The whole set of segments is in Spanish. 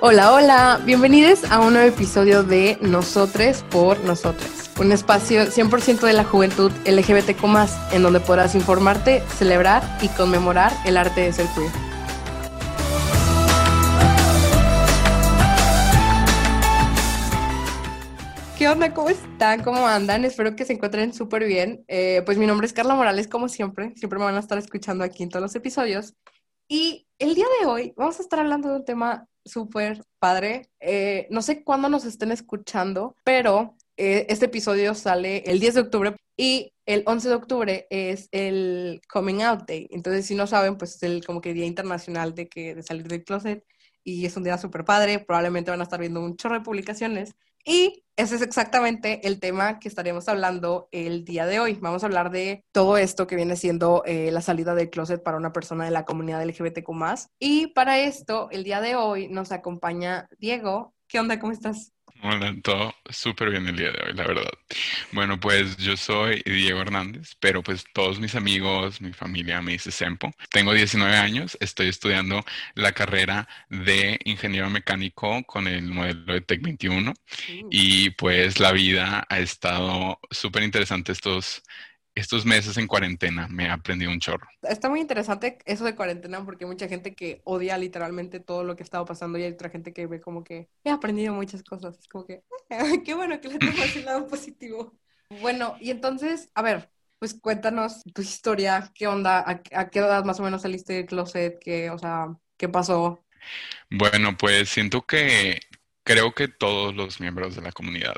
Hola, hola, bienvenidos a un nuevo episodio de Nosotres por Nosotras, un espacio 100% de la juventud LGBTQ+, en donde podrás informarte, celebrar y conmemorar el arte de ser queer. ¿Qué onda? ¿Cómo están? ¿Cómo andan? Espero que se encuentren súper bien. Eh, pues mi nombre es Carla Morales, como siempre. Siempre me van a estar escuchando aquí en todos los episodios. Y el día de hoy vamos a estar hablando de un tema súper padre. Eh, no sé cuándo nos estén escuchando, pero eh, este episodio sale el 10 de octubre y el 11 de octubre es el Coming Out Day. Entonces, si no saben, pues es el como que Día Internacional de, que, de salir del closet y es un día súper padre. Probablemente van a estar viendo un chorro de publicaciones. Y ese es exactamente el tema que estaremos hablando el día de hoy. Vamos a hablar de todo esto que viene siendo eh, la salida del closet para una persona de la comunidad LGBTQ. Y para esto, el día de hoy nos acompaña Diego. ¿Qué onda? ¿Cómo estás? Hola, todo súper bien el día de hoy, la verdad. Bueno, pues yo soy Diego Hernández, pero pues todos mis amigos, mi familia me dice Sempo. Tengo 19 años, estoy estudiando la carrera de ingeniero mecánico con el modelo de Tech 21 mm. y pues la vida ha estado súper interesante estos estos meses en cuarentena me ha aprendido un chorro. Está muy interesante eso de cuarentena porque hay mucha gente que odia literalmente todo lo que ha estado pasando y hay otra gente que ve como que he aprendido muchas cosas. Es como que, qué bueno que le tengo ese lado positivo. Bueno, y entonces, a ver, pues cuéntanos tu historia, qué onda, a, qué edad más o menos saliste del closet, qué, o sea, qué pasó. Bueno, pues siento que creo que todos los miembros de la comunidad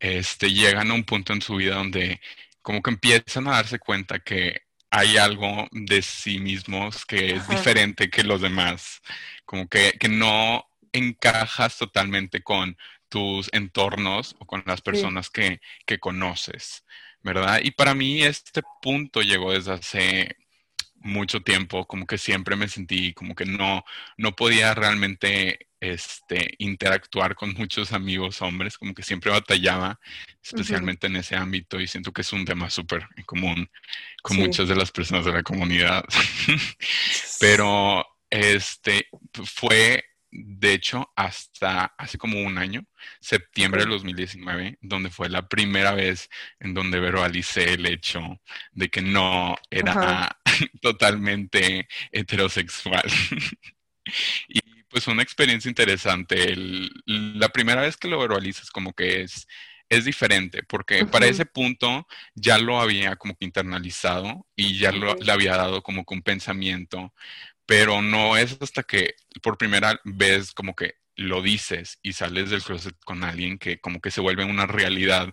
este, llegan a un punto en su vida donde como que empiezan a darse cuenta que hay algo de sí mismos que es diferente que los demás, como que, que, no encajas totalmente con tus entornos o con las personas que, que conoces, ¿verdad? Y para mí este punto llegó desde hace mucho tiempo, como que siempre me sentí como que no, no podía realmente este, interactuar con muchos amigos hombres, como que siempre batallaba, especialmente en ese ámbito, y siento que es un tema súper común con muchas de las personas de la comunidad. Pero este fue, de hecho, hasta hace como un año, septiembre del 2019, donde fue la primera vez en donde verbalicé el hecho de que no era totalmente heterosexual. y pues una experiencia interesante. la primera vez que lo verbalizas como que es, es diferente, porque para ese punto ya lo había como que internalizado y ya lo, le había dado como que un pensamiento, pero no es hasta que por primera vez como que lo dices y sales del closet con alguien que como que se vuelve una realidad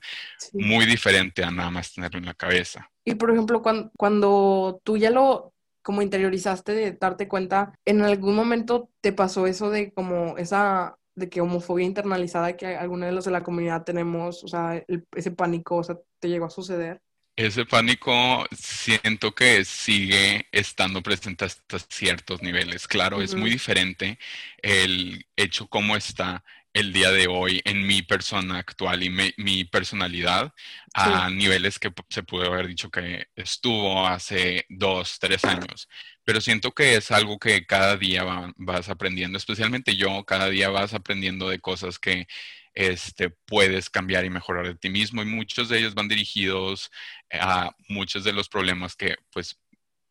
muy diferente a nada más tenerlo en la cabeza. Y por ejemplo, cuando, cuando tú ya lo como interiorizaste de darte cuenta, ¿en algún momento te pasó eso de como esa de que homofobia internalizada que algunos de los de la comunidad tenemos, o sea, ese pánico, o sea, te llegó a suceder? Ese pánico siento que sigue estando presente hasta ciertos niveles. Claro, es muy diferente el hecho cómo está el día de hoy en mi persona actual y mi personalidad a niveles que se puede haber dicho que estuvo hace dos, tres años. Pero siento que es algo que cada día vas aprendiendo, especialmente yo, cada día vas aprendiendo de cosas que este, puedes cambiar y mejorar de ti mismo y muchos de ellos van dirigidos a muchos de los problemas que pues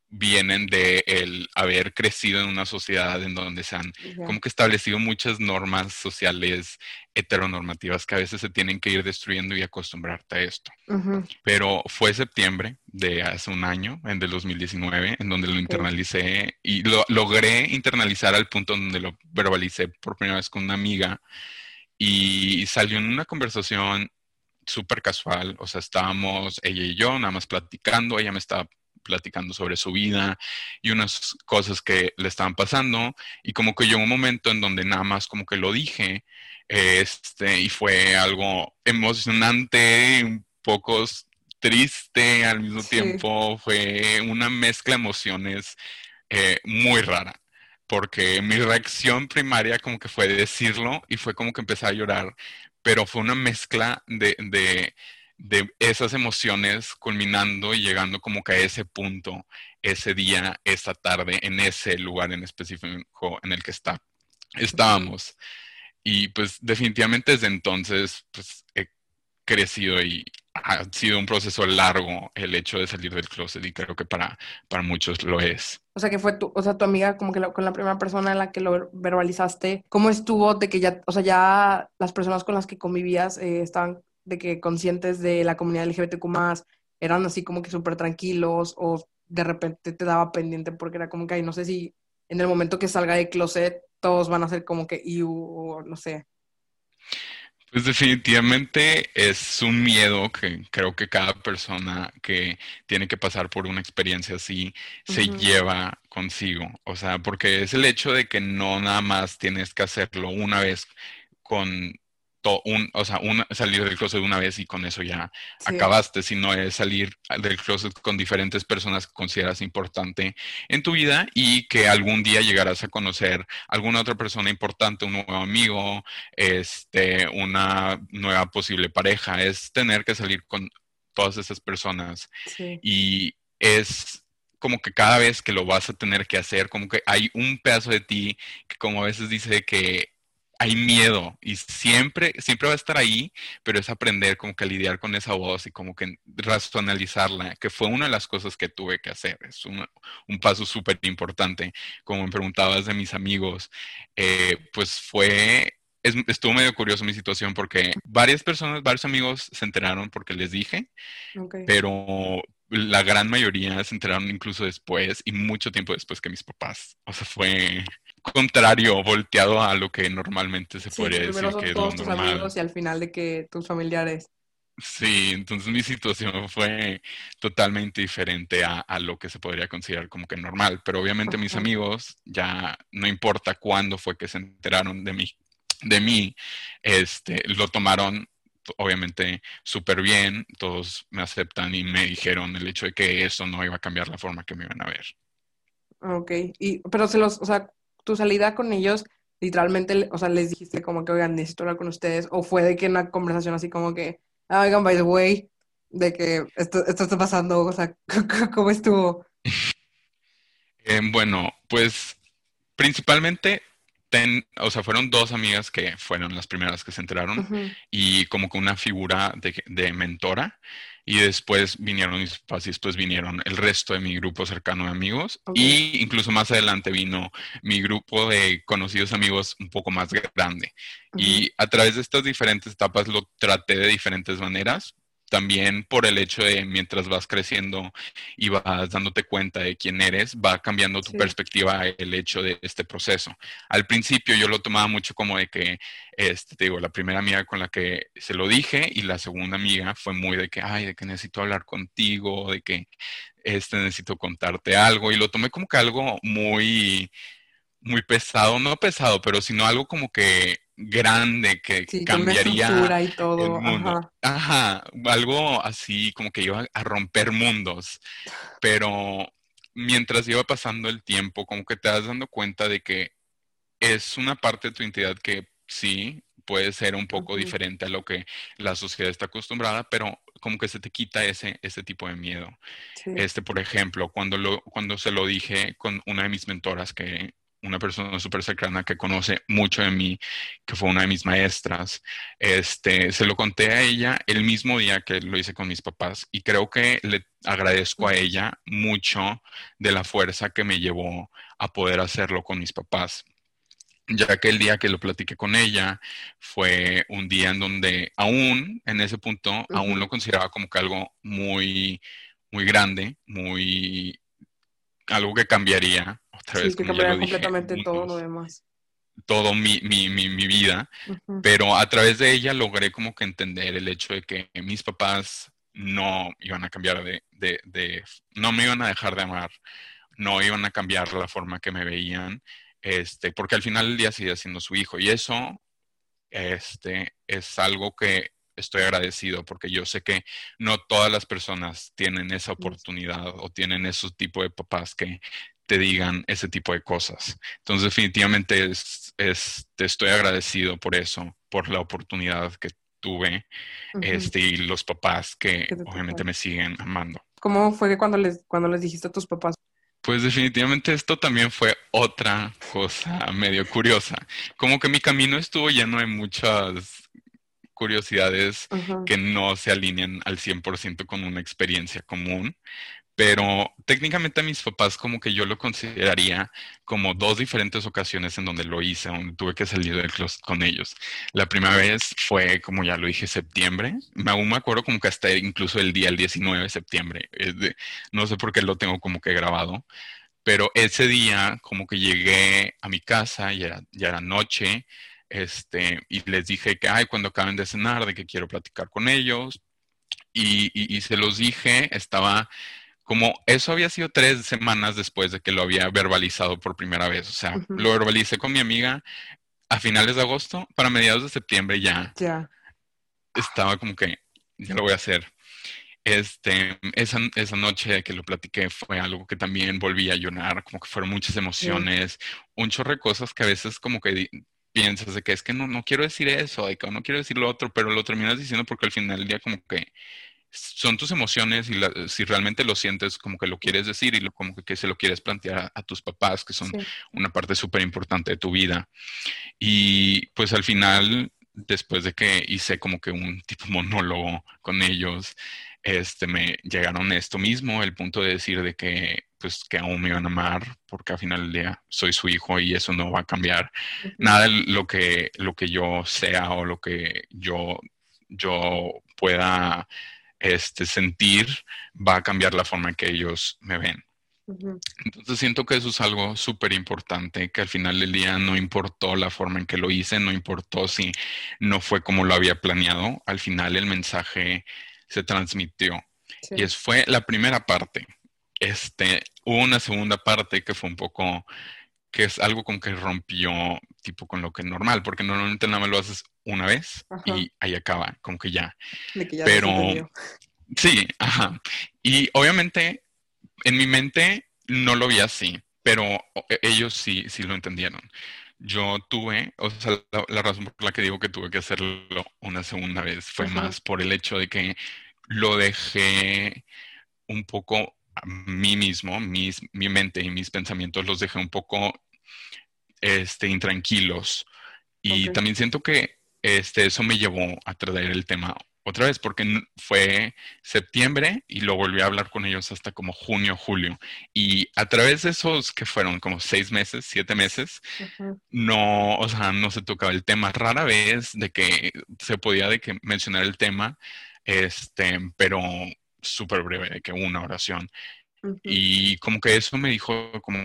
vienen de el haber crecido en una sociedad en donde se han como que establecido muchas normas sociales heteronormativas que a veces se tienen que ir destruyendo y acostumbrarte a esto. Pero fue septiembre de hace un año, en del 2019, en donde lo internalicé y lo logré internalizar al punto donde lo verbalicé por primera vez con una amiga y salió en una conversación súper casual, o sea, estábamos ella y yo nada más platicando, ella me estaba platicando sobre su vida y unas cosas que le estaban pasando y como que llegó un momento en donde nada más como que lo dije este y fue algo emocionante, un poco triste al mismo tiempo, fue una mezcla de emociones eh, muy rara porque mi reacción primaria como que fue decirlo y fue como que empecé a llorar, pero fue una mezcla de, de esas emociones culminando y llegando como que a ese punto, ese día, esa tarde, en ese lugar en específico en el que está, estábamos. y pues definitivamente desde entonces pues he crecido y ha sido un proceso largo el hecho de salir del closet y creo que para, para muchos lo es. O sea, que fue tu, o sea, tu amiga como que con la primera persona en la que lo verbalizaste, ¿cómo estuvo de que ya, o sea, ya las personas con las que convivías eh, estaban de que conscientes de la comunidad LGBTQ+, eran así como que súper tranquilos o de repente te daba pendiente porque era como que, ay, no sé si en el momento que salga de closet todos van a ser como que, y o no sé. Pues definitivamente es un miedo que creo que cada persona que tiene que pasar por una experiencia así se lleva consigo. O sea, porque es el hecho de que no nada más tienes que hacerlo una vez con un, o sea, salir del closet una vez y con eso ya acabaste, sino es salir del closet con diferentes personas que consideras importante en tu vida y que algún día llegarás a conocer alguna otra persona importante, un nuevo amigo, este, una nueva posible pareja, es tener que salir con todas esas personas. Y es como que cada vez que lo vas a tener que hacer, como que hay un pedazo de ti que como a veces dice que hay miedo y siempre, siempre va a estar ahí, pero es aprender como que a lidiar con esa voz y como que racionalizarla, que fue una de las cosas que tuve que hacer. Es un, paso súper importante. Como me preguntabas de mis amigos, eh, pues fue, estuvo medio curioso mi situación porque varias personas, varios amigos se enteraron porque les dije, pero la gran mayoría se enteraron incluso después y mucho tiempo después que mis papás. O sea, fue contrario, volteado a lo que normalmente se podría decir que todos tus amigos y al final de que tus familiares. Sí, entonces mi situación fue totalmente diferente a, lo que se podría considerar como que normal, pero obviamente mis amigos ya no importa cuándo fue que se enteraron de mí, de mí, este, lo tomaron obviamente súper bien, todos me aceptan y me dijeron el hecho de que eso no iba a cambiar la forma que me iban a ver. Ok, y, pero se los, o sea, tu salida con ellos, literalmente, o sea, les dijiste como que, oigan, necesito hablar con ustedes, o fue de que una conversación así como que, ah, oigan, by the way, de que esto, esto está pasando, o sea, ¿cómo estuvo? Eh, bueno, pues principalmente o sea, fueron dos amigas que fueron las primeras que se enteraron y como que una figura de, mentora y después vinieron mis papás y después vinieron el resto de mi grupo cercano de amigos y incluso más adelante vino mi grupo de conocidos amigos un poco más grande. Y a través de estas diferentes etapas lo traté de diferentes maneras también por el hecho de mientras vas creciendo y vas dándote cuenta de quién eres, va cambiando tu perspectiva el hecho de este proceso. Al principio yo lo tomaba mucho como de que, este, te digo, la primera amiga con la que se lo dije y la segunda amiga fue muy de que, ay, de que necesito hablar contigo, de que este, necesito contarte algo y lo tomé como que algo muy, muy pesado, no pesado, pero sino algo como que grande que cambiaría y todo. el mundo. Ajá. algo así como que iba a romper mundos, pero mientras iba pasando el tiempo, como que te das dando cuenta de que es una parte de tu identidad que sí puede ser un poco diferente a lo que la sociedad está acostumbrada, pero como que se te quita ese, ese tipo de miedo. Este, por ejemplo, cuando, lo, cuando se lo dije con una de mis mentoras que una persona súper cercana que conoce mucho de mí, que fue una de mis maestras, este, se lo conté a ella el mismo día que lo hice con mis papás y creo que le agradezco a ella mucho de la fuerza que me llevó a poder hacerlo con mis papás. Ya que el día que lo platiqué con ella fue un día en donde aún en ese punto aún lo consideraba como que algo muy muy grande, muy algo que cambiaría otra vez. Sí, que cambiaría completamente todo lo demás. Todo mi, mi, mi, mi vida, pero a través de ella logré como que entender el hecho de que mis papás no iban a cambiar de, de, de, no me iban a dejar de amar, no iban a cambiar la forma que me veían, este, porque al final del día sigue siendo su hijo y eso este, es algo que estoy agradecido porque yo sé que no todas las personas tienen esa oportunidad o tienen ese tipo de papás que te digan ese tipo de cosas. Entonces definitivamente es, te estoy agradecido por eso, por la oportunidad que tuve este, y los papás que obviamente me siguen amando. ¿Cómo fue que cuando les, cuando les dijiste a tus papás? Pues definitivamente esto también fue otra cosa medio curiosa. Como que mi camino estuvo lleno de muchas curiosidades que no se alinean al 100% con una experiencia común, pero técnicamente a mis papás como que yo lo consideraría como dos diferentes ocasiones en donde lo hice, donde tuve que salir del closet con ellos. La primera vez fue, como ya lo dije, septiembre. Aún me acuerdo como que hasta incluso el día, el 19 de septiembre. no sé por qué lo tengo como que grabado, pero ese día como que llegué a mi casa, ya ya era noche, este, y les dije que, ay, cuando acaben de cenar, de que quiero platicar con ellos. Y, se los dije, estaba como, eso había sido tres semanas después de que lo había verbalizado por primera vez. O sea, lo verbalicé con mi amiga a finales de agosto, para mediados de septiembre ya. Ya. Estaba como que, ya lo voy a hacer. Este, esa, esa noche que lo platiqué fue algo que también volví a llorar, como que fueron muchas emociones, un chorro de cosas que a veces como que piensas de que es que no, no quiero decir eso, de que no quiero decir lo otro, pero lo terminas diciendo porque al final del día como que son tus emociones y si realmente lo sientes como que lo quieres decir y lo, como que, se lo quieres plantear a, tus papás, que son una parte súper importante de tu vida. Y pues al final, después de que hice como que un tipo monólogo con ellos, este, me llegaron esto mismo, el punto de decir de que pues que aún me iban a amar, porque al final del día soy su hijo y eso no va a cambiar. Nada de lo que, lo que yo sea o lo que yo, yo pueda este, sentir va a cambiar la forma en que ellos me ven. Entonces siento que eso es algo súper importante, que al final del día no importó la forma en que lo hice, no importó si no fue como lo había planeado, al final el mensaje se transmitió. Y es, fue la primera parte. Este, hubo una segunda parte que fue un poco, que es algo con que rompió tipo con lo que es normal, porque normalmente nada más lo haces una vez y ahí acaba, como que ya. Pero sí, ajá. Y obviamente en mi mente no lo vi así, pero e, ellos sí, sí lo entendieron. Yo tuve, o sea, la, razón por la que digo que tuve que hacerlo una segunda vez fue más por el hecho de que lo dejé un poco a mí mismo, mis, mi mente y mis pensamientos los dejé un poco este, intranquilos. Y también siento que este, eso me llevó a traer el tema otra vez, porque fue septiembre y lo volví a hablar con ellos hasta como junio, julio. Y a través de esos que fueron como seis meses, siete meses, no, o sea, no se tocaba el tema. Rara vez de que se podía de que mencionar el tema, este, pero súper breve, de que una oración. Y como que eso me dijo como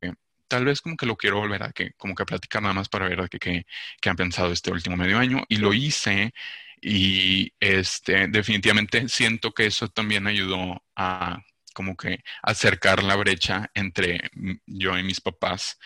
que tal vez como que lo quiero volver a que, como que platicar nada más para ver qué, qué, han pensado este último medio año. Y lo hice y este, definitivamente siento que eso también ayudó a como que acercar la brecha entre yo y mis papás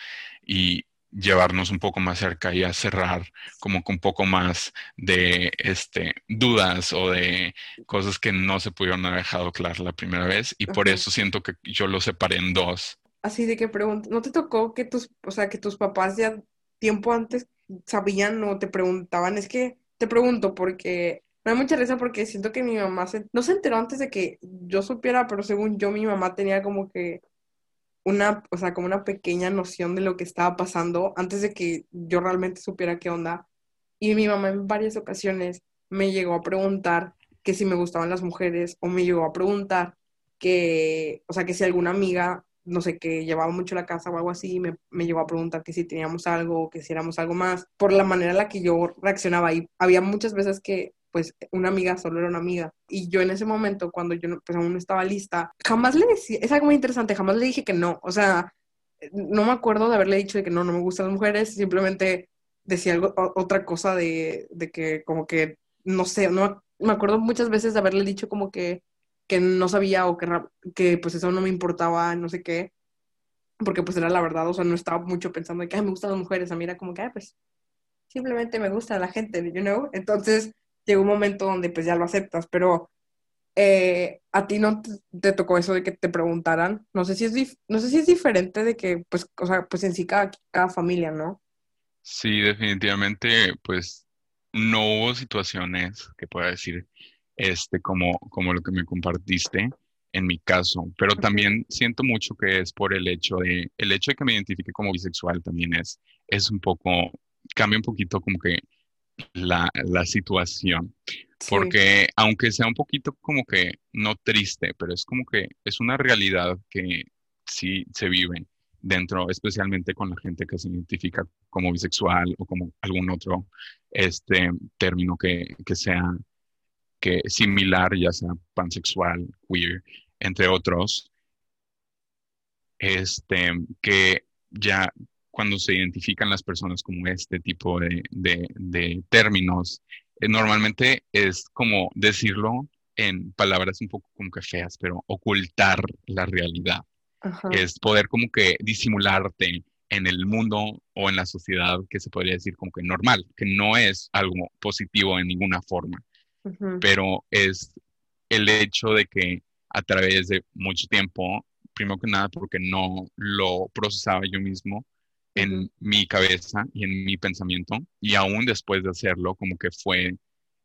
y llevarnos un poco más cerca y a cerrar como que un poco más de este, dudas o de cosas que no se pudieron haber dejado claras la primera vez y por eso siento que yo lo separé en dos. Así de que pregunto, ¿no te tocó que tus, o sea, que tus papás ya tiempo antes sabían o te preguntaban? Es que te pregunto porque me da mucha risa porque siento que mi mamá no se enteró antes de que yo supiera, pero según yo mi mamá tenía como que una, o sea, como una pequeña noción de lo que estaba pasando antes de que yo realmente supiera qué onda. Y mi mamá en varias ocasiones me llegó a preguntar que si me gustaban las mujeres o me llegó a preguntar que, o sea, que si alguna amiga, no sé, que llevaba mucho la casa o algo así, me, me a preguntar que si teníamos algo que si éramos algo más, por la manera en la que yo reaccionaba. Y había muchas veces que pues una amiga solo era una amiga. Y yo en ese momento, cuando yo pues, aún no estaba lista, jamás le decía, es algo muy interesante, jamás le dije que no. O sea, no me acuerdo de haberle dicho que no, no me gustan las mujeres, simplemente decía algo, otra cosa de, de que como que, no sé, no me acuerdo muchas veces de haberle dicho como que, que no sabía o que, que pues eso no me importaba, no sé qué, porque pues era la verdad, o sea, no estaba mucho pensando de que me gustan las mujeres, a mí era como que, pues simplemente me gusta la gente, you know, entonces llega un momento donde pues ya lo aceptas, pero eh, a ti no te, tocó eso de que te preguntaran, no sé si es, no sé si es diferente de que, pues, o sea, pues en sí cada, cada familia, ¿no? Sí, definitivamente, pues no hubo situaciones que pueda decir, este, como, como lo que me compartiste, en mi caso, pero también siento mucho que es por el hecho de, el hecho de que me identifique como bisexual también es, es un poco, cambia un poquito como que la, la situación, porque aunque sea un poquito como que no triste, pero es como que es una realidad que sí se vive dentro, especialmente con la gente que se identifica como bisexual o como algún otro este término que, que sea que similar, ya sea pansexual, queer, entre otros, este, que ya cuando se identifican las personas como este tipo de, de, términos, eh, normalmente es como decirlo en palabras un poco como que feas, pero ocultar la realidad. Es poder como que disimularte en el mundo o en la sociedad que se podría decir como que normal, que no es algo positivo en ninguna forma pero es el hecho de que a través de mucho tiempo, primero que nada porque no lo procesaba yo mismo en mi cabeza y en mi pensamiento, y aún después de hacerlo, como que fue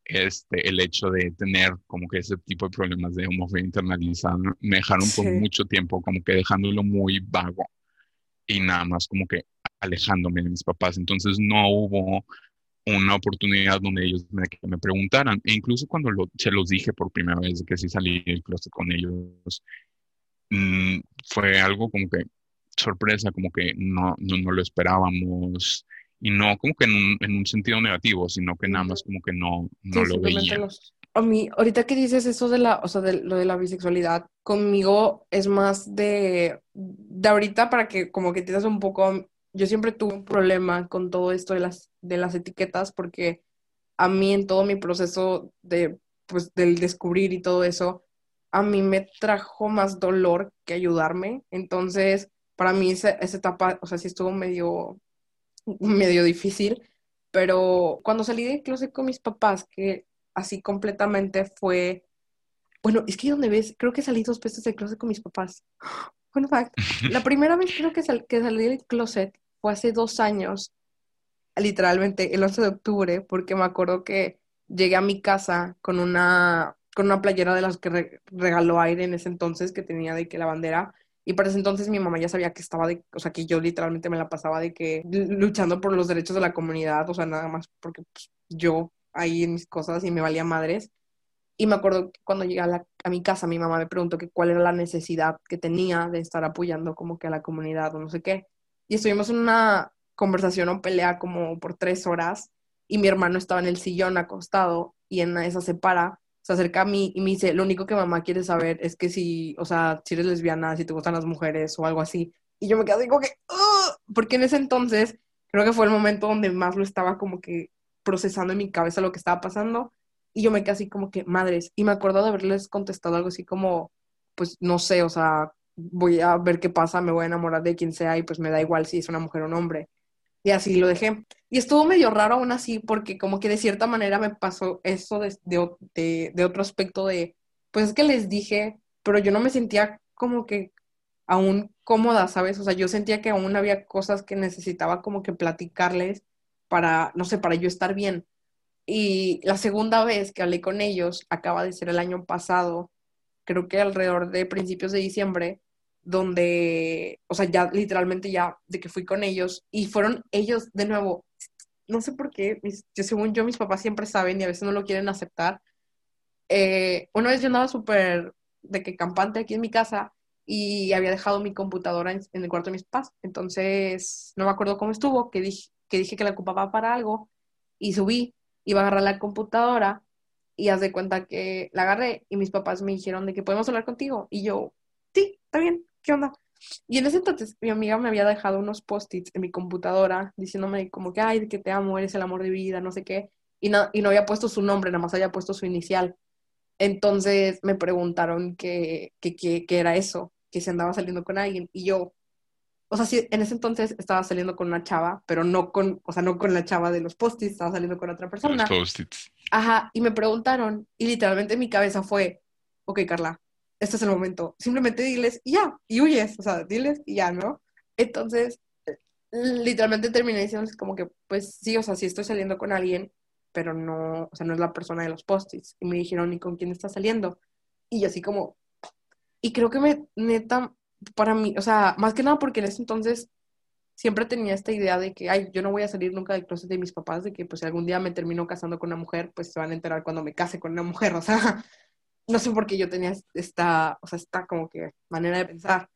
este, el hecho de tener como que ese tipo de problemas de homofobia internalizada, me dejaron por mucho tiempo como que dejándolo muy vago y nada más como que alejándome de mis papás. Entonces no hubo una oportunidad donde ellos me, me preguntaran. E incluso cuando se los dije por primera vez que sí salí del closet con ellos, mm, fue algo como que sorpresa, como que no, no, lo esperábamos. Y no como que en un, en un, sentido negativo, sino que nada más como que no, no lo veía. A mí, ahorita que dices eso de la, o sea, de lo de la bisexualidad, conmigo es más de, de ahorita para que como que te un poco yo siempre tuve un problema con todo esto de las, de las etiquetas porque a mí en todo mi proceso de, pues, del descubrir y todo eso, a mí me trajo más dolor que ayudarme. Entonces, para mí esa, esa etapa, o sea, sí estuvo medio, medio difícil, pero cuando salí del closet con mis papás, que así completamente fue, bueno, es que donde ves, creo que salí dos veces del closet con mis papás. Fun fact, la primera vez creo que, que salí del closet hace dos años, literalmente el 11 de octubre, porque me acuerdo que llegué a mi casa con una, con una playera de las que regaló aire en ese entonces, que tenía de que la bandera, y para ese entonces mi mamá ya sabía que estaba de, o sea, que yo literalmente me la pasaba de que luchando por los derechos de la comunidad, o sea, nada más porque pues, yo ahí en mis cosas y me valía madres. Y me acuerdo cuando llegué a, a, mi casa, mi mamá me preguntó que cuál era la necesidad que tenía de estar apoyando como que a la comunidad o no sé qué y estuvimos en una conversación o pelea como por tres horas y mi hermano estaba en el sillón acostado y en esa se para, se acerca a mí y me dice, lo único que mamá quiere saber es que si, o sea, si eres lesbiana, si te gustan las mujeres o algo así. Y yo me quedé como que, porque en ese entonces creo que fue el momento donde más lo estaba como que procesando en mi cabeza lo que estaba pasando y yo me quedé así como que, madres, y me acuerdo de haberles contestado algo así como, pues no sé, o sea, voy a ver qué pasa, me voy a enamorar de quien sea y pues me da igual si es una mujer o un hombre. Y así lo dejé. Y estuvo medio raro aún así porque como que de cierta manera me pasó eso de, de, de, otro aspecto de, pues es que les dije, pero yo no me sentía como que aún cómoda, ¿sabes? O sea, yo sentía que aún había cosas que necesitaba como que platicarles para, no sé, para yo estar bien. Y la segunda vez que hablé con ellos, acaba de ser el año pasado, creo que alrededor de principios de diciembre, donde, o sea, ya literalmente ya de que fui con ellos y fueron ellos de nuevo, no sé por qué, yo, según yo mis papás siempre saben y a veces no lo quieren aceptar. Eh, una vez yo andaba súper de que campante aquí en mi casa y había dejado mi computadora en, el cuarto de mis papás, entonces no me acuerdo cómo estuvo, que dije que, dije que la ocupaba para algo y subí, iba a agarrar la computadora y haz de cuenta que la agarré y mis papás me dijeron de que podemos hablar contigo y yo, sí, está bien, ¿qué onda? Y en ese entonces mi amiga me había dejado unos post-its en mi computadora diciéndome como que, ay, que te amo, eres el amor de vida, no sé qué. Y no, y no había puesto su nombre, nada más había puesto su inicial. Entonces me preguntaron qué que, era eso, que se andaba saliendo con alguien. Y yo, o sea, sí, en ese entonces estaba saliendo con una chava, pero no con, o sea, no con la chava de los post-its, estaba saliendo con otra persona. Los post-its. Ajá, y me preguntaron, y literalmente mi cabeza fue, ok, Carla, este es el momento. Simplemente diles ya, y huyes, o sea, diles y ya, ¿no? Entonces, literalmente terminé diciéndoles como que, pues sí, o sea, sí estoy saliendo con alguien, pero no, o sea, no es la persona de los post-its. Y me dijeron, ¿y con quién estás saliendo? Y así como, Y creo que me, neta, para mí, o sea, más que nada porque en ese entonces siempre tenía esta idea de que, ay, yo no voy a salir nunca del closet de mis papás, de que pues si algún día me termino casando con una mujer, pues se van a enterar cuando me case con una mujer, o sea, no sé por qué yo tenía esta, o sea, esta como que manera de pensar.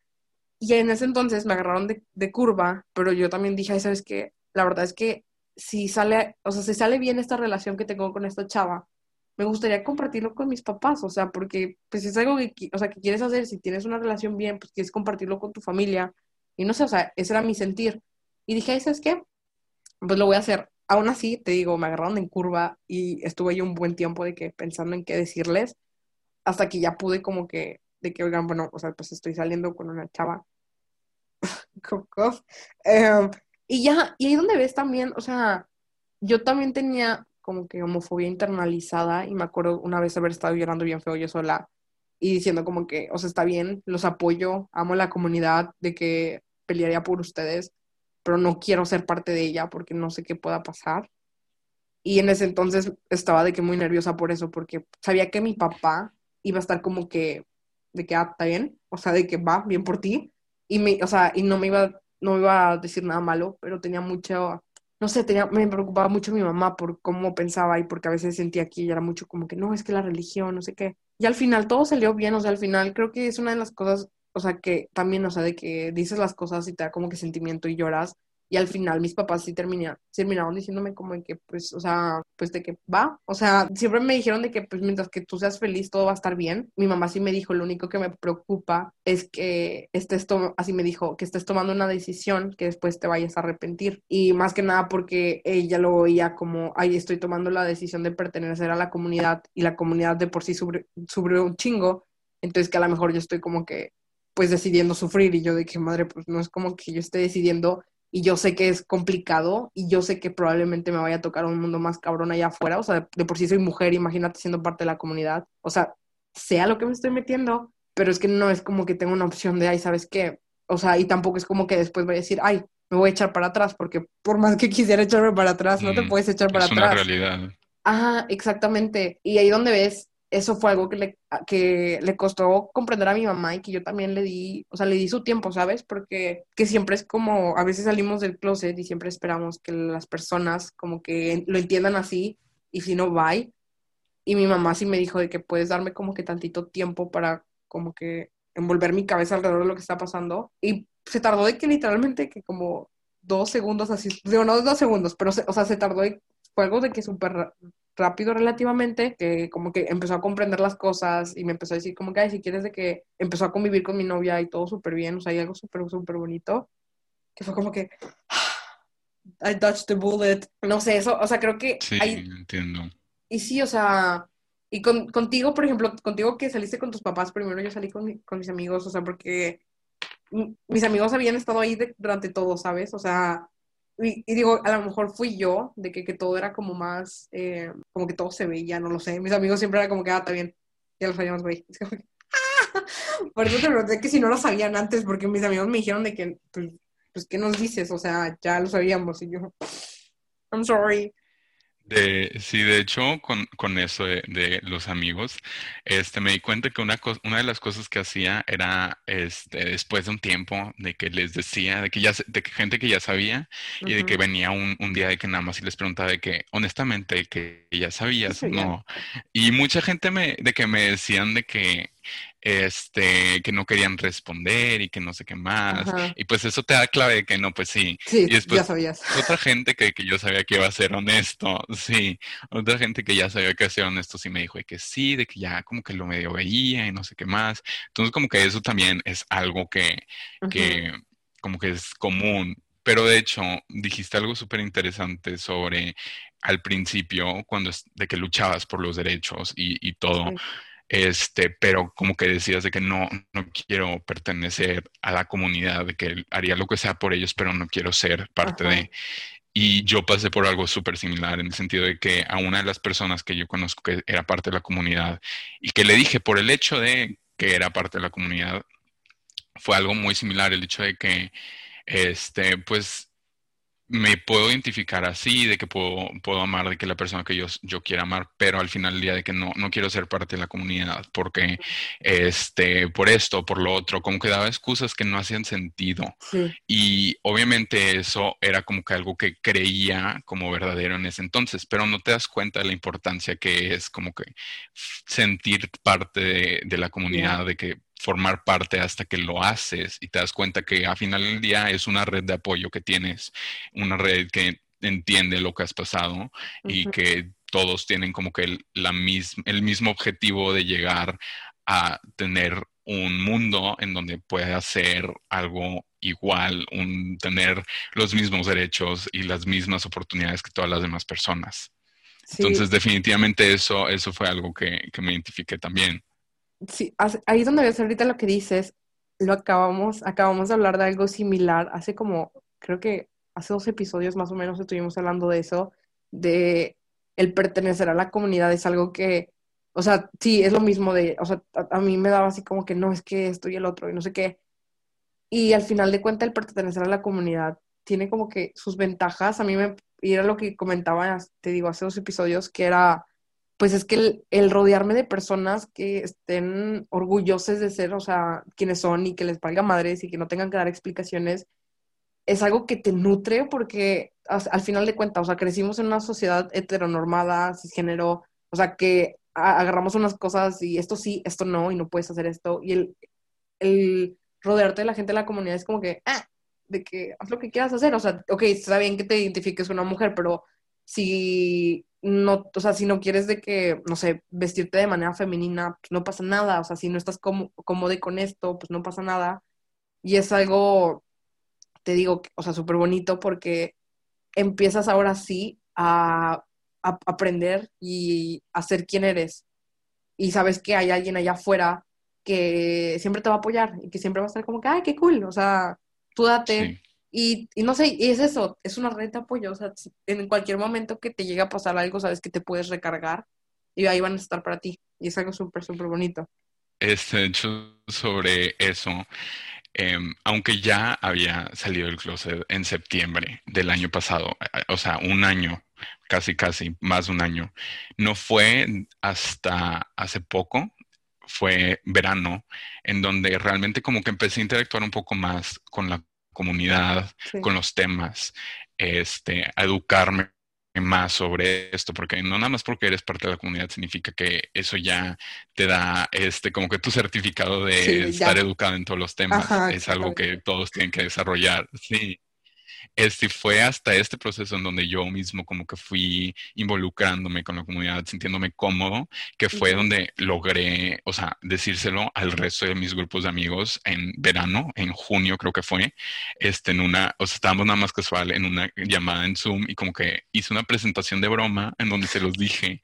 Y en ese entonces me agarraron de, curva, pero yo también dije, ¿sabes qué? La verdad es que si sale, o sea, si sale bien esta relación que tengo con esta chava, me gustaría compartirlo con mis papás, o sea, porque pues es algo que, o sea, que quieres hacer, si tienes una relación bien, pues quieres compartirlo con tu familia, y no sé, o sea, ese era mi sentir. Y dije, ¿sabes qué? Pues lo voy a hacer. Aún así, te digo, me agarraron en curva y estuve yo un buen tiempo de que pensando en qué decirles, hasta que ya pude como que, de que, oigan, bueno, o sea, pues estoy saliendo con una chava. Em, y ya, y ahí donde ves también, o sea, yo también tenía como que homofobia internalizada y me acuerdo una vez haber estado llorando bien feo yo sola y diciendo como que, o sea, está bien, los apoyo, amo la comunidad, de que pelearía por ustedes, pero no quiero ser parte de ella porque no sé qué pueda pasar. Y en ese entonces estaba de que muy nerviosa por eso, porque sabía que mi papá iba a estar como que, de que, ah, está bien, o sea, de que va bien por ti, y me, o sea, y no me iba, no me iba a decir nada malo, pero tenía mucho, no sé, tenía, me preocupaba mucho mi mamá por cómo pensaba y porque a veces sentía que ella era mucho como que, no, es que la religión, no sé qué. Y al final todo salió bien, o sea, al final creo que es una de las cosas, o sea, que también, o sea, de que dices las cosas y te da como que sentimiento y lloras, y al final mis papás sí terminaron, terminaron diciéndome como de que, pues, o sea, pues de que va. O sea, siempre me dijeron de que, pues, mientras que tú seas feliz, todo va a estar bien. Mi mamá sí me dijo, lo único que me preocupa es que estés, así me dijo, que estés tomando una decisión que después te vayas a arrepentir. Y más que nada porque ella lo oía como, ay, estoy tomando la decisión de pertenecer a la comunidad y la comunidad de por sí sube un chingo. Entonces que a lo mejor yo estoy como que, pues, decidiendo sufrir. Y yo de que, madre, pues, no es como que yo esté decidiendo y yo sé que es complicado y yo sé que probablemente me vaya a tocar un mundo más cabrón allá afuera, o sea, de por sí soy mujer, imagínate siendo parte de la comunidad, o sea, sea lo que me estoy metiendo, pero es que no es como que tengo una opción de, ay, ¿sabes qué? O sea, y tampoco es como que después voy a decir, ay, me voy a echar para atrás, porque por más que quisiera echarme para atrás, no te mm, puedes echar para atrás. Es una realidad. Ajá, exactamente. Y ahí donde ves eso fue algo que le, que le costó comprender a mi mamá y que yo también le di, o sea, le di su tiempo, ¿sabes? Porque que siempre es como, a veces salimos del closet y siempre esperamos que las personas como que lo entiendan así y si no, bye. Y mi mamá sí me dijo de que puedes darme como que tantito tiempo para como que envolver mi cabeza alrededor de lo que está pasando. Y se tardó de que literalmente que como dos segundos así, digo, no dos segundos, pero o sea, se tardó de, fue algo de que súper rápido relativamente, que como que empezó a comprender las cosas y me empezó a decir como que, ay, si quieres de que empezó a convivir con mi novia y todo súper bien, o sea, hay algo súper, súper bonito, que fue como que, I dodged the bullet, no sé, eso, o sea, creo que... Sí, entiendo. Y sí, o sea, y con, contigo, por ejemplo, contigo que saliste con tus papás, primero yo salí con, con mis amigos, o sea, porque mis amigos habían estado ahí durante todo, ¿sabes? O sea, y, digo, a lo mejor fui yo, de que, que todo era como más, eh, como que todo se veía, no lo sé. Mis amigos siempre eran como que, ah, está bien, ya lo sabíamos, güey. Por eso te pregunté que si no lo sabían antes, porque mis amigos me dijeron de que, pues, pues, ¿qué nos dices? O sea, ya lo sabíamos. Y yo, I'm sorry. De, sí, de hecho, con, con eso de, los amigos, este, me di cuenta que una, una de las cosas que hacía era, este, después de un tiempo, de que les decía, de que ya, de que gente que ya sabía, y de que venía un, un, día de que nada más y les preguntaba de que, honestamente, que ya sabías, no. Y mucha gente me, de que me decían de que, este, que no querían responder y que no sé qué más. Y pues eso te da clave de que no, pues sí. Sí, y después, ya sabías. Otra gente que, que, yo sabía que iba a ser honesto, sí. Otra gente que ya sabía que iba a ser honesto sí me dijo de que sí, de que ya como que lo medio veía y no sé qué más. Entonces como que eso también es algo que, que como que es común. Pero de hecho, dijiste algo súper interesante sobre al principio, cuando de que luchabas por los derechos y, y todo. Este, pero como que decías de que no, no quiero pertenecer a la comunidad, de que haría lo que sea por ellos, pero no quiero ser parte de. Y yo pasé por algo súper similar en el sentido de que a una de las personas que yo conozco que era parte de la comunidad y que le dije por el hecho de que era parte de la comunidad, fue algo muy similar, el hecho de que, este, pues me puedo identificar así, de que puedo, puedo amar de que la persona que yo, yo quiera amar, pero al final del día de que no, no quiero ser parte de la comunidad porque, este, por esto, por lo otro, como que daba excusas que no hacían sentido. Y obviamente eso era como que algo que creía como verdadero en ese entonces, pero no te das cuenta de la importancia que es como que sentir parte de, de la comunidad, de que formar parte hasta que lo haces y te das cuenta que al final del día es una red de apoyo que tienes, una red que entiende lo que has pasado y que todos tienen como que el, la el mismo objetivo de llegar a tener un mundo en donde pueda hacer algo igual, un, tener los mismos derechos y las mismas oportunidades que todas las demás personas. Entonces, definitivamente eso, eso fue algo que, que me identifiqué también sí, ahí es donde ves ahorita lo que dices, lo acabamos, acabamos de hablar de algo similar, hace como, creo que hace dos episodios más o menos estuvimos hablando de eso, de el pertenecer a la comunidad es algo que, o sea, sí, es lo mismo de, o sea, a, mí me daba así como que no, es que esto y el otro y no sé qué. Y al final de cuentas el pertenecer a la comunidad tiene como que sus ventajas. A mí me, y era lo que comentaba, te digo, hace dos episodios, que era pues es que el, rodearme de personas que estén orgullosas de ser, o sea, quienes son y que les valga madres y que no tengan que dar explicaciones, es algo que te nutre porque al final de cuentas, o sea, crecimos en una sociedad heteronormada, cisgénero, o sea, que agarramos unas cosas y esto sí, esto no, y no puedes hacer esto. Y el, el rodearte de la gente de la comunidad es como que, ah, de que haz lo que quieras hacer. O sea, ok, está bien que te identifiques con una mujer, pero si no, o sea, si no quieres de que, no sé, vestirte de manera femenina, pues no pasa nada, o sea, si no estás cómodo con esto, pues no pasa nada. Y es algo, te digo, o sea, súper bonito porque empiezas ahora sí a, aprender y a ser quien eres. Y sabes que hay alguien allá afuera que siempre te va a apoyar y que siempre va a estar como que, ay, qué cool, o sea, tú date. Y, no sé, y es eso, es una red de apoyo, en cualquier momento que te llegue a pasar algo, sabes que te puedes recargar y ahí van a estar para ti. Y es algo súper, súper bonito. Este, hecho, sobre eso, em, aunque ya había salido del closet en septiembre del año pasado, o sea, un año, casi, casi, más de un año, no fue hasta hace poco, fue verano, en donde realmente como que empecé a interactuar un poco más con la comunidad, con los temas, este, a educarme más sobre esto, porque no nada más porque eres parte de la comunidad significa que eso ya te da este como que tu certificado de estar educado en todos los temas. es algo que todos tienen que desarrollar. Sí. Este fue hasta este proceso en donde yo mismo como que fui involucrándome con la comunidad, sintiéndome cómodo, que fue donde logré, o sea, decírselo al resto de mis grupos de amigos en verano, en junio creo que fue, este, en una, o sea, estábamos nada más casual en una llamada en Zoom y como que hice una presentación de broma en donde se los dije,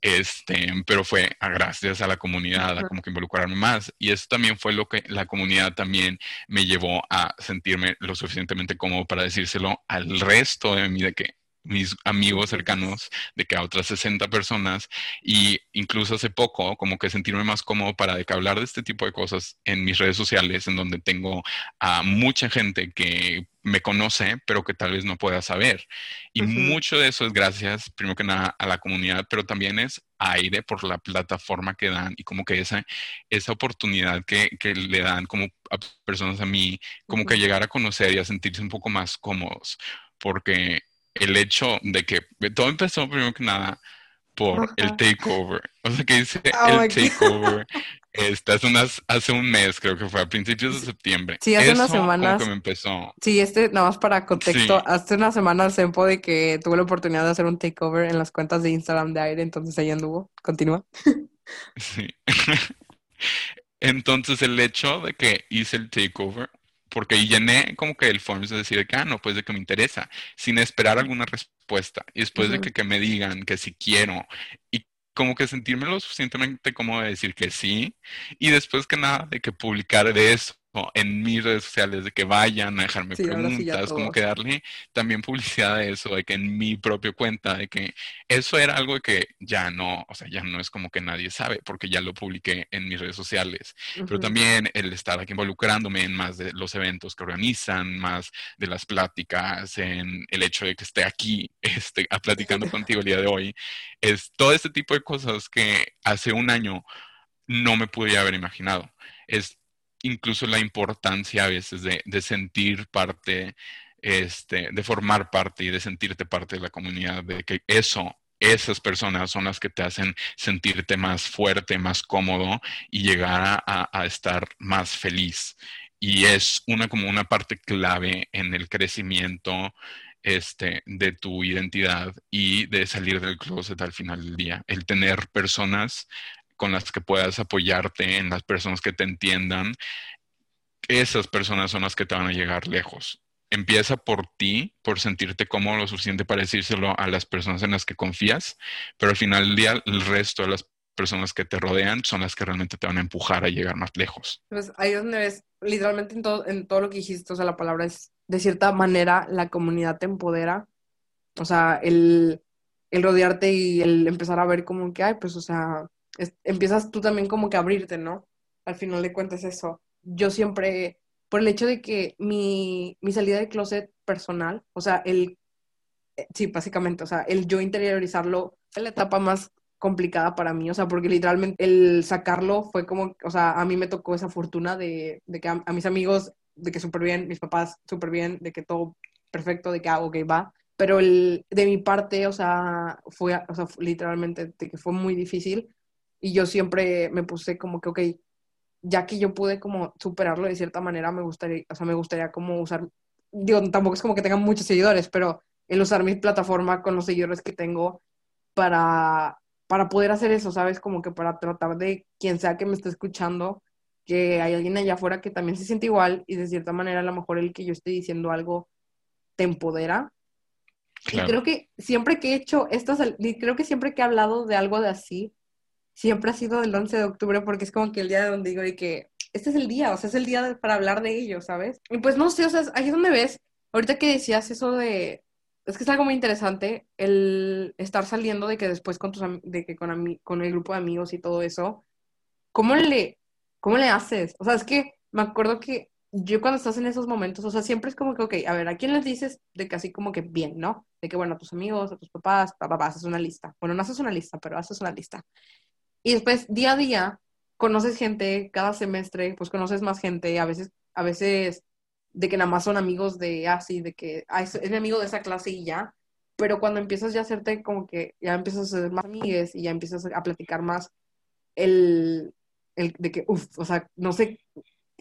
este, pero fue a gracias a la comunidad, a como que involucrarme más. Y eso también fue lo que la comunidad también me llevó a sentirme lo suficientemente cómodo para decírselo al resto de mí, de que mis amigos cercanos, de que a otras 60 personas, y incluso hace poco, como que sentirme más cómodo para de que hablar de este tipo de cosas en mis redes sociales, en donde tengo a mucha gente que me conoce, pero que tal vez no pueda saber. Y mucho de eso es gracias, primero que nada, a la comunidad, pero también es aire por la plataforma que dan y como que esa, esa oportunidad que, que le dan como a personas a mí, como que llegar a conocer y a sentirse un poco más cómodos, porque el hecho de que todo empezó primero que nada por el takeover. O sea, que dice oh el takeover. Este, hace, unas, hace un mes, creo que fue a principios de septiembre. Sí, hace unas semanas. me empezó. Sí, este, nada más para contexto, hace una semana el Sempo de que tuve la oportunidad de hacer un takeover en las cuentas de Instagram de aire, entonces ahí anduvo. Continúa. Sí. entonces, el hecho de que hice el takeover porque llené como que el form de decir que, ah, no, pues de que me interesa, sin esperar alguna respuesta. Y después de que, que, me digan que si quiero y como que sentirme lo suficientemente como de decir que sí. Y después que nada, de que publicar de eso en mis redes sociales de que vayan a dejarme preguntas, como que darle también publicidad a eso, de que en mi propia cuenta, de que eso era algo que ya no, o sea, ya no es como que nadie sabe, porque ya lo publiqué en mis redes sociales, pero también el estar aquí involucrándome en más de los eventos que organizan, más de las pláticas, en el hecho de que esté aquí, este, platicando contigo el día de hoy, es todo este tipo de cosas que hace un año no me pude haber imaginado. Es incluso la importancia a veces de, sentir parte, este, de formar parte y de sentirte parte de la comunidad, de que eso, esas personas son las que te hacen sentirte más fuerte, más cómodo y llegar a, estar más feliz. Y es una como una parte clave en el crecimiento este, de tu identidad y de salir del closet al final del día. El tener personas con las que puedas apoyarte, en las personas que te entiendan, esas personas son las que te van a llegar lejos. Empieza por ti, por sentirte cómodo lo suficiente para decírselo a las personas en las que confías, pero al final del día el resto de las personas que te rodean son las que realmente te van a empujar a llegar más lejos. Pues ahí donde ves, literalmente en todo, en todo lo que dijiste, o sea, la palabra es, de cierta manera, la comunidad te empodera. O sea, el, el rodearte y el empezar a ver como que, ay, pues, o sea, empiezas tú también como que a abrirte, ¿no? Al final de cuentas eso. Yo siempre, por el hecho de que mi, mi salida de closet personal, o sea, el, eh, sí, básicamente, o sea, el yo interiorizarlo fue la etapa más complicada para mí, o sea, porque literalmente el sacarlo fue como, o sea, a mí me tocó esa fortuna de, de que a, mis amigos, de que súper bien, mis papás súper bien, de que todo perfecto, de que hago, ah, que va, pero el, de mi parte, o sea, fue, o sea, literalmente, de que fue muy difícil, y yo siempre me puse como que, ok, ya que yo pude como superarlo de cierta manera, me gustaría, o sea, me gustaría como usar, digo, tampoco es como que tengan muchos seguidores, pero el usar mi plataforma con los seguidores que tengo para, para poder hacer eso, ¿sabes? Como que para tratar de quien sea que me esté escuchando, que hay alguien allá afuera que también se siente igual y de cierta manera a lo mejor el que yo esté diciendo algo te empodera. Y creo que siempre que he hecho estas, creo que siempre que he hablado de algo de así, siempre ha sido el 11 de octubre porque es como que el día de donde digo que este es el día, o sea, es el día para hablar de ello, ¿sabes? Y pues no sé, o sea, ahí es donde ves, ahorita que decías eso de, es que es algo muy interesante el estar saliendo de que después con tus, de que con, con el grupo de amigos y todo eso, ¿cómo le, cómo le haces? O sea, es que me acuerdo que yo cuando estás en esos momentos, o sea, siempre es como que, ok, a ver, ¿a quién les dices de que así como que bien, ¿no? De que, bueno, a tus amigos, a tus papás, papá, haces una lista. Bueno, no haces una lista, pero haces una lista. Y después, día a día, conoces gente, cada semestre, pues conoces más gente, a veces, a veces de que nada más son amigos de así, de que es, mi amigo de esa clase y ya, pero cuando empiezas ya a hacerte como que ya empiezas a ser más amigues y ya empiezas a platicar más el, el de que, uff, o sea, no sé,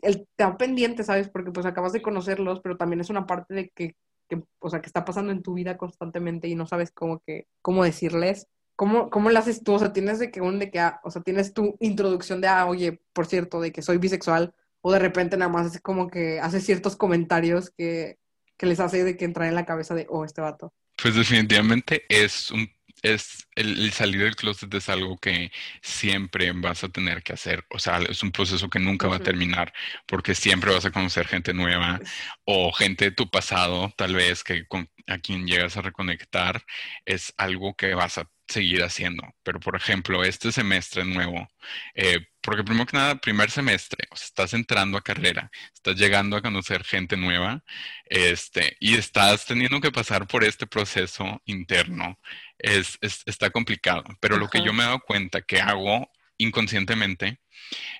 el estar pendiente, ¿sabes? Porque pues acabas de conocerlos, pero también es una parte de que, que, o sea, que está pasando en tu vida constantemente y no sabes cómo que, cómo decirles. ¿Cómo, ¿Cómo lo haces tú? O sea, tienes de que un de que, ah, o sea, tienes tu introducción de, ah, oye, por cierto, de que soy bisexual, o de repente nada más es como que hace ciertos comentarios que, que les hace de que entrar en la cabeza de, oh, este vato. Pues definitivamente es un es el, salir del closet es algo que siempre vas a tener que hacer. O sea, es un proceso que nunca va a terminar porque siempre vas a conocer gente nueva o gente de tu pasado, tal vez, que con, a quien llegas a reconectar. Es algo que vas a seguir haciendo. Pero, por ejemplo, este semestre nuevo, eh, porque primero que nada, primer semestre, o sea, estás entrando a carrera, estás llegando a conocer gente nueva, este, y estás teniendo que pasar por este proceso interno. Es, está complicado, pero lo que yo me he dado cuenta que hago inconscientemente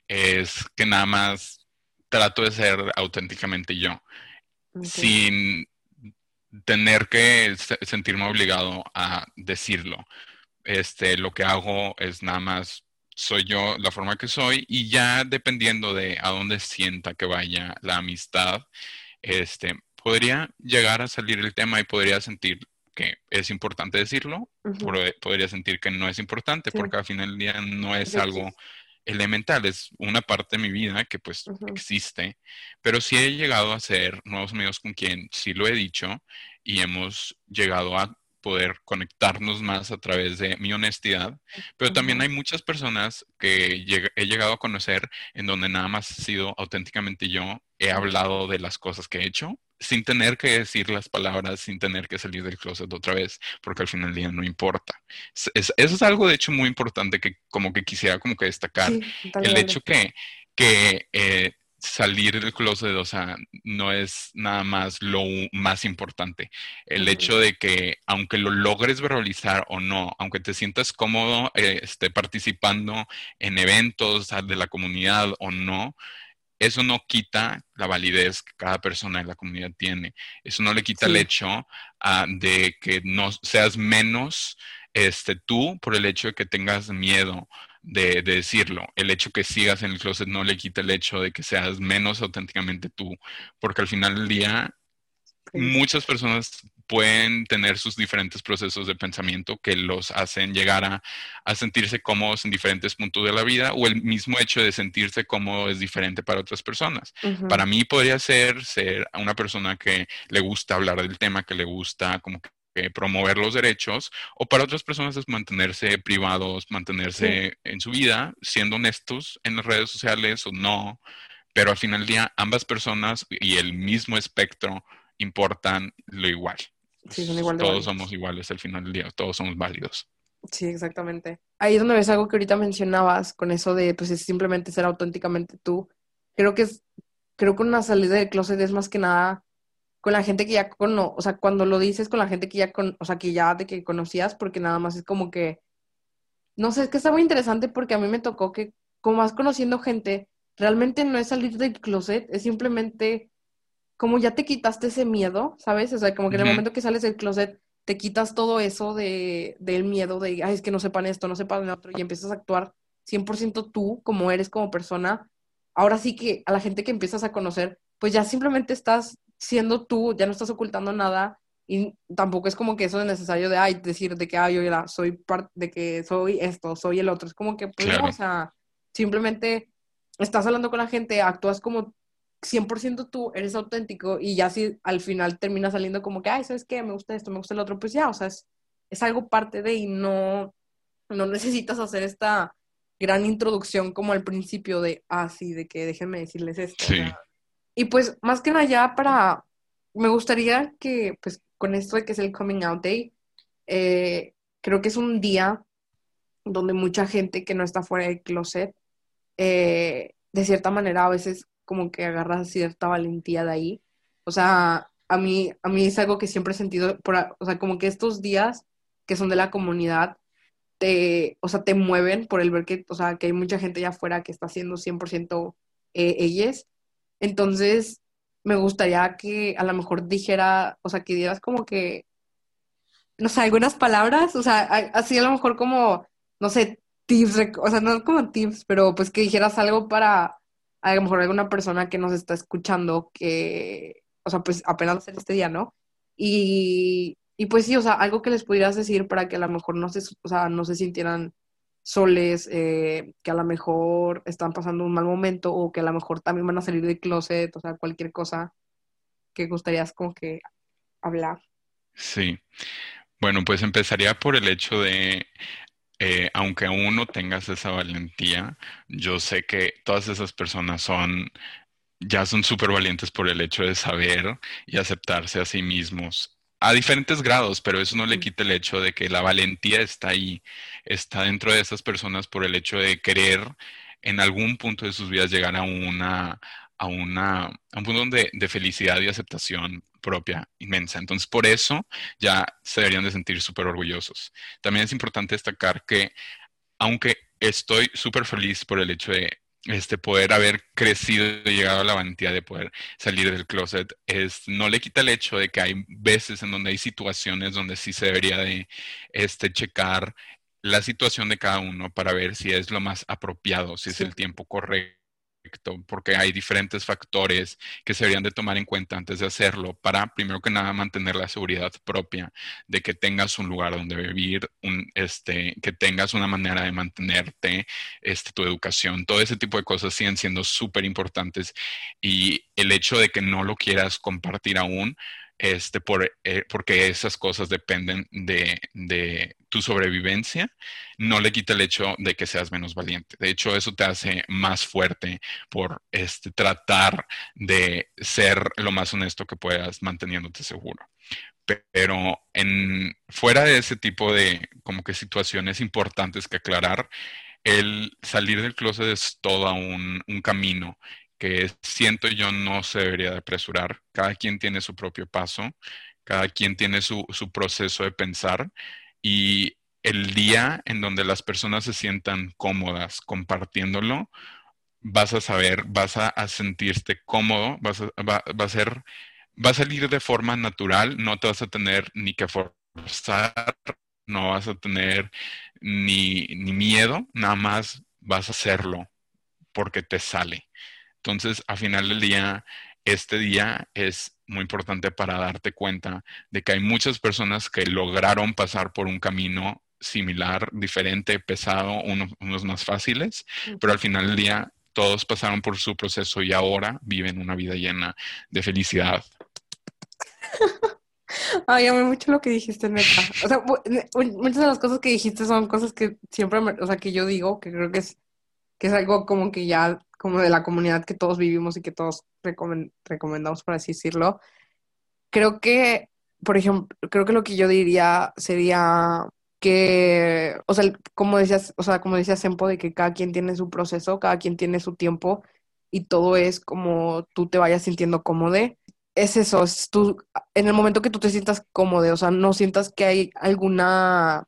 es que nada más trato de ser auténticamente yo, sin tener que sentirme obligado a decirlo este, lo que hago es nada más, soy yo la forma que soy y ya dependiendo de a dónde sienta que vaya la amistad, este, podría llegar a salir el tema y podría sentir que es importante decirlo, podría sentir que no es importante, porque al final del día no es algo elemental, es una parte de mi vida que pues existe, pero sí he llegado a ser nuevos amigos con quien sí lo he dicho y hemos llegado a poder conectarnos más a través de mi honestidad, pero también hay muchas personas que he llegado a conocer en donde nada más he sido auténticamente yo, he hablado de las cosas que he hecho sin tener que decir las palabras, sin tener que salir del closet otra vez, porque al final del día no importa. eso es algo, de hecho, muy importante que como que quisiera como que destacar. el hecho que, que eh, salir del closet, o sea, no es nada más lo más importante. El hecho de que aunque lo logres verbalizar o no, aunque te sientas cómodo eh, este, participando en eventos de la comunidad o no, eso no quita la validez que cada persona en la comunidad tiene. Eso no le quita el hecho ah, de que no seas menos este, tú por el hecho de que tengas miedo de, decirlo. El hecho que sigas en el closet no le quita el hecho de que seas menos auténticamente tú, porque al final del día muchas personas pueden tener sus diferentes procesos de pensamiento que los hacen llegar a, sentirse cómodos en diferentes puntos de la vida o el mismo hecho de sentirse cómodo es diferente para otras personas. Para mí podría ser ser una persona que le gusta hablar del tema, que le gusta como que promover los derechos, o para otras personas es mantenerse privados, mantenerse en su vida, siendo honestos en las redes sociales o no, pero al final del día ambas personas y el mismo espectro importan lo igual. Sí, son igual todos somos iguales al final del día, todos somos válidos. Sí, exactamente. Ahí es donde ves algo que ahorita mencionabas con eso de pues es simplemente ser auténticamente tú. Creo que es, creo que una salida del closet es más que nada con la gente que ya cono, o sea, cuando lo dices con la gente que ya con, o sea, que ya de que conocías, porque nada más es como que, no sé, es que está muy interesante porque a mí me tocó que como vas conociendo gente, realmente no es salir del closet, es simplemente como ya te quitaste ese miedo, ¿sabes? O sea, como que en el momento que sales del closet, te quitas todo eso de, del miedo de, ay, es que no sepan esto, no sepan lo otro, y empiezas a actuar 100% tú, como eres como persona. Ahora sí que a la gente que empiezas a conocer, pues ya simplemente estás siendo tú, ya no estás ocultando nada, y tampoco es como que eso es necesario de, ay, decir de que, ay, yo soy parte, de que soy esto, soy el otro. Es como que, pues, o sea, simplemente estás hablando con la gente, actúas como 100% tú, eres auténtico y ya si al final termina saliendo como que, ay, ¿sabes qué? Me gusta esto, me gusta el otro, pues ya, o sea, es, es algo parte de y no, no necesitas hacer esta gran introducción como al principio de, ah, sí, de que déjenme decirles esto. Y pues más que nada ya para, me gustaría que, pues con esto de que es el Coming Out Day, eh, creo que es un día donde mucha gente que no está fuera del closet, eh, de cierta manera a veces como que agarras cierta valentía de ahí. O sea, a mí, a mí es algo que siempre he sentido, por, o sea, como que estos días que son de la comunidad, te, o sea, te mueven por el ver que, o sea, que hay mucha gente allá afuera que está haciendo 100% eh, ellas. Entonces, me gustaría que a lo mejor dijera, o sea, que dieras como que, no sé, algunas palabras, o sea, así a lo mejor como, no sé, tips, o sea, no como tips, pero pues que dijeras algo para a lo mejor alguna persona que nos está escuchando que, o sea, pues apenas en este día, ¿no? Y, y pues sí, o sea, algo que les pudieras decir para que a lo mejor no se, o sea, no se sintieran soles, eh, que a lo mejor están pasando un mal momento o que a lo mejor también van a salir del closet, o sea, cualquier cosa que gustarías como que hablar. Sí. Bueno, pues empezaría por el hecho de eh, aunque aún no tengas esa valentía, yo sé que todas esas personas son, ya son súper valientes por el hecho de saber y aceptarse a sí mismos a diferentes grados, pero eso no le quita el hecho de que la valentía está ahí, está dentro de esas personas por el hecho de querer en algún punto de sus vidas llegar a una, a una, a un punto de, de felicidad y aceptación propia inmensa. Entonces, por eso ya se deberían de sentir súper orgullosos. También es importante destacar que, aunque estoy súper feliz por el hecho de este, poder haber crecido y llegado a la valentía de poder salir del closet, es, no le quita el hecho de que hay veces en donde hay situaciones donde sí se debería de este, checar la situación de cada uno para ver si es lo más apropiado, si es el tiempo correcto porque hay diferentes factores que se deberían de tomar en cuenta antes de hacerlo para, primero que nada, mantener la seguridad propia de que tengas un lugar donde vivir, un, este, que tengas una manera de mantenerte, este, tu educación, todo ese tipo de cosas siguen siendo súper importantes y el hecho de que no lo quieras compartir aún este, por, eh, porque esas cosas dependen de, de, tu sobrevivencia, no le quita el hecho de que seas menos valiente. De hecho, eso te hace más fuerte por este, tratar de ser lo más honesto que puedas manteniéndote seguro. Pero en, fuera de ese tipo de como que situaciones importantes que aclarar, el salir del closet es todo un, un camino que siento yo no se debería de apresurar. Cada quien tiene su propio paso, cada quien tiene su, proceso de pensar y el día en donde las personas se sientan cómodas compartiéndolo, vas a saber, vas a, sentirte cómodo, vas a, va, a ser, va a salir de forma natural, no te vas a tener ni que forzar, no vas a tener ni, ni miedo, nada más vas a hacerlo porque te sale. Entonces, a final del día, este día es muy importante para darte cuenta de que hay muchas personas que lograron pasar por un camino similar, diferente, pesado, unos más fáciles, pero al final del día todos pasaron por su proceso y ahora viven una vida llena de felicidad. Ay, amé mucho lo que dijiste, neta. O sea, muchas de las cosas que dijiste son cosas que siempre, o sea, que yo digo, que creo que es, que es algo como que ya como de la comunidad que todos vivimos y que todos recomendamos, por así decirlo. Creo que, por ejemplo, creo que lo que yo diría sería que, o sea, como decías, o sea, como decía Sempo, de que cada quien tiene su proceso, cada quien tiene su tiempo y todo es como tú te vayas sintiendo cómodo. Es eso, es tú, en el momento que tú te sientas cómodo, o sea, no sientas que hay alguna,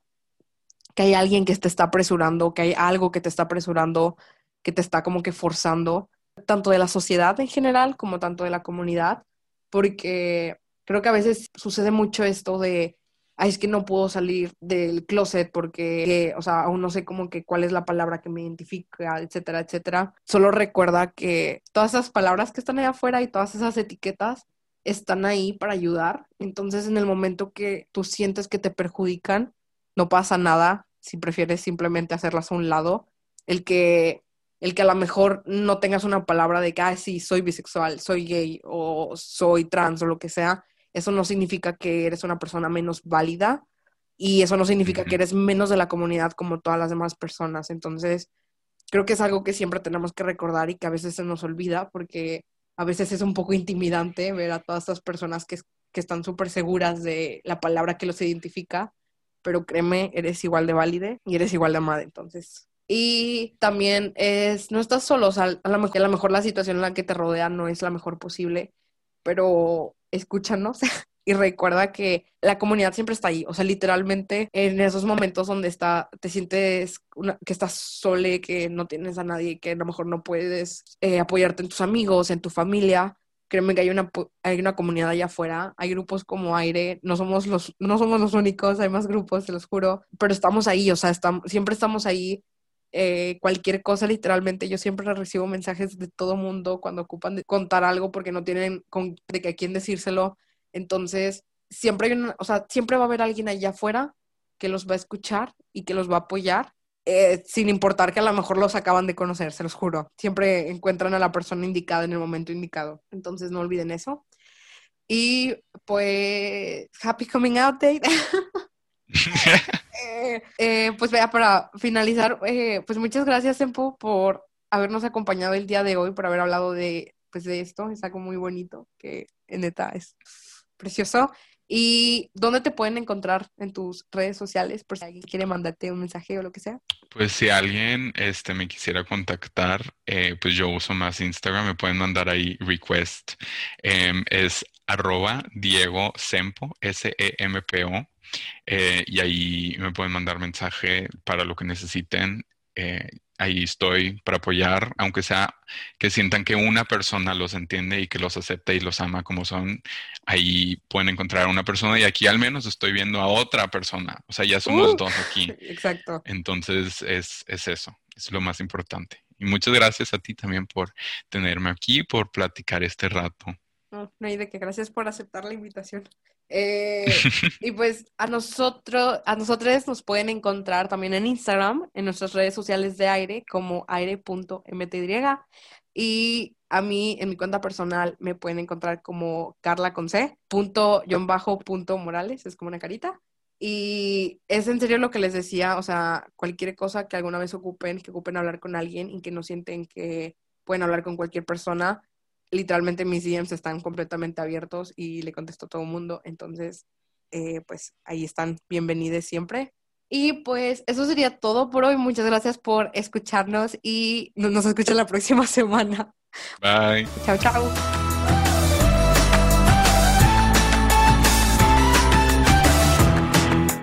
que hay alguien que te está apresurando, que hay algo que te está apresurando que te está como que forzando, tanto de la sociedad en general como tanto de la comunidad, porque creo que a veces sucede mucho esto de, ay, es que no puedo salir del closet porque, o sea, aún no sé como que cuál es la palabra que me identifica, etcétera, etcétera. Solo recuerda que todas esas palabras que están allá afuera y todas esas etiquetas están ahí para ayudar. Entonces, en el momento que tú sientes que te perjudican, no pasa nada si prefieres simplemente hacerlas a un lado. El que el que a lo mejor no tengas una palabra de que, ah, sí, soy bisexual, soy gay o soy trans o lo que sea, eso no significa que eres una persona menos válida y eso no significa que eres menos de la comunidad como todas las demás personas. Entonces, creo que es algo que siempre tenemos que recordar y que a veces se nos olvida porque a veces es un poco intimidante ver a todas estas personas que, que están súper seguras de la palabra que los identifica, pero créeme, eres igual de válida y eres igual de amada. Entonces, y también es, no estás solo, o a lo, mejor, a mejor la situación en la que te rodea no es la mejor posible, pero escúchanos y recuerda que la comunidad siempre está ahí, o sea, literalmente en esos momentos donde está, te sientes que estás sole, que no tienes a nadie, que a lo mejor no puedes eh, apoyarte en tus amigos, en tu familia, créeme que hay una, hay una comunidad allá afuera, hay grupos como Aire, no somos los, no somos los únicos, hay más grupos, te los juro, pero estamos ahí, o sea, estamos, siempre estamos ahí eh, cualquier cosa literalmente. Yo siempre recibo mensajes de todo mundo cuando ocupan de contar algo porque no tienen con, de que a quién decírselo. Entonces, siempre hay una, o sea, siempre va a haber alguien allá afuera que los va a escuchar y que los va a apoyar, eh, sin importar que a lo mejor los acaban de conocer, se los juro. Siempre encuentran a la persona indicada en el momento indicado. Entonces, no olviden eso. Y pues, happy coming out date. Eh, eh, pues vea, para finalizar, eh, pues muchas gracias, Empo, por habernos acompañado el día de hoy, por haber hablado de, pues, de esto. Es algo muy bonito, que en neta es precioso. ¿Y dónde te pueden encontrar en tus redes sociales por si alguien quiere mandarte un mensaje o lo que sea? Pues si alguien este, me quisiera contactar, pues yo uso más Instagram, me pueden mandar ahí request. Em, es arroba Diego Sempo, S-E-M-P-O. Eh, y ahí me pueden mandar mensaje para lo que necesiten. Ahí estoy para apoyar, aunque sea que sientan que una persona los entiende y que los acepta y los ama como son, ahí pueden encontrar a una persona y aquí al menos estoy viendo a otra persona, o sea, ya somos uh, dos aquí. Exacto. Entonces es, es eso, es lo más importante. Y muchas gracias a ti también por tenerme aquí, por platicar este rato. No, no hay de qué. Gracias por aceptar la invitación. Eh, y pues a nosotros, a nosotros nos pueden encontrar también en Instagram, en nuestras redes sociales de aire, como aire.mty. Y a mí, en mi cuenta personal, me pueden encontrar como Carla con C, punto, bajo, punto Morales, es como una carita. Y es en serio lo que les decía, o sea, cualquier cosa que alguna vez ocupen, que ocupen hablar con alguien y que no sienten que pueden hablar con cualquier persona, literalmente mis DMs están completamente abiertos y le contesto a todo el mundo. Entonces, eh, pues ahí están, bienvenidos siempre. Y pues eso sería todo por hoy. Muchas gracias por escucharnos y nos escuchan la próxima semana. Bye. Chao, chao.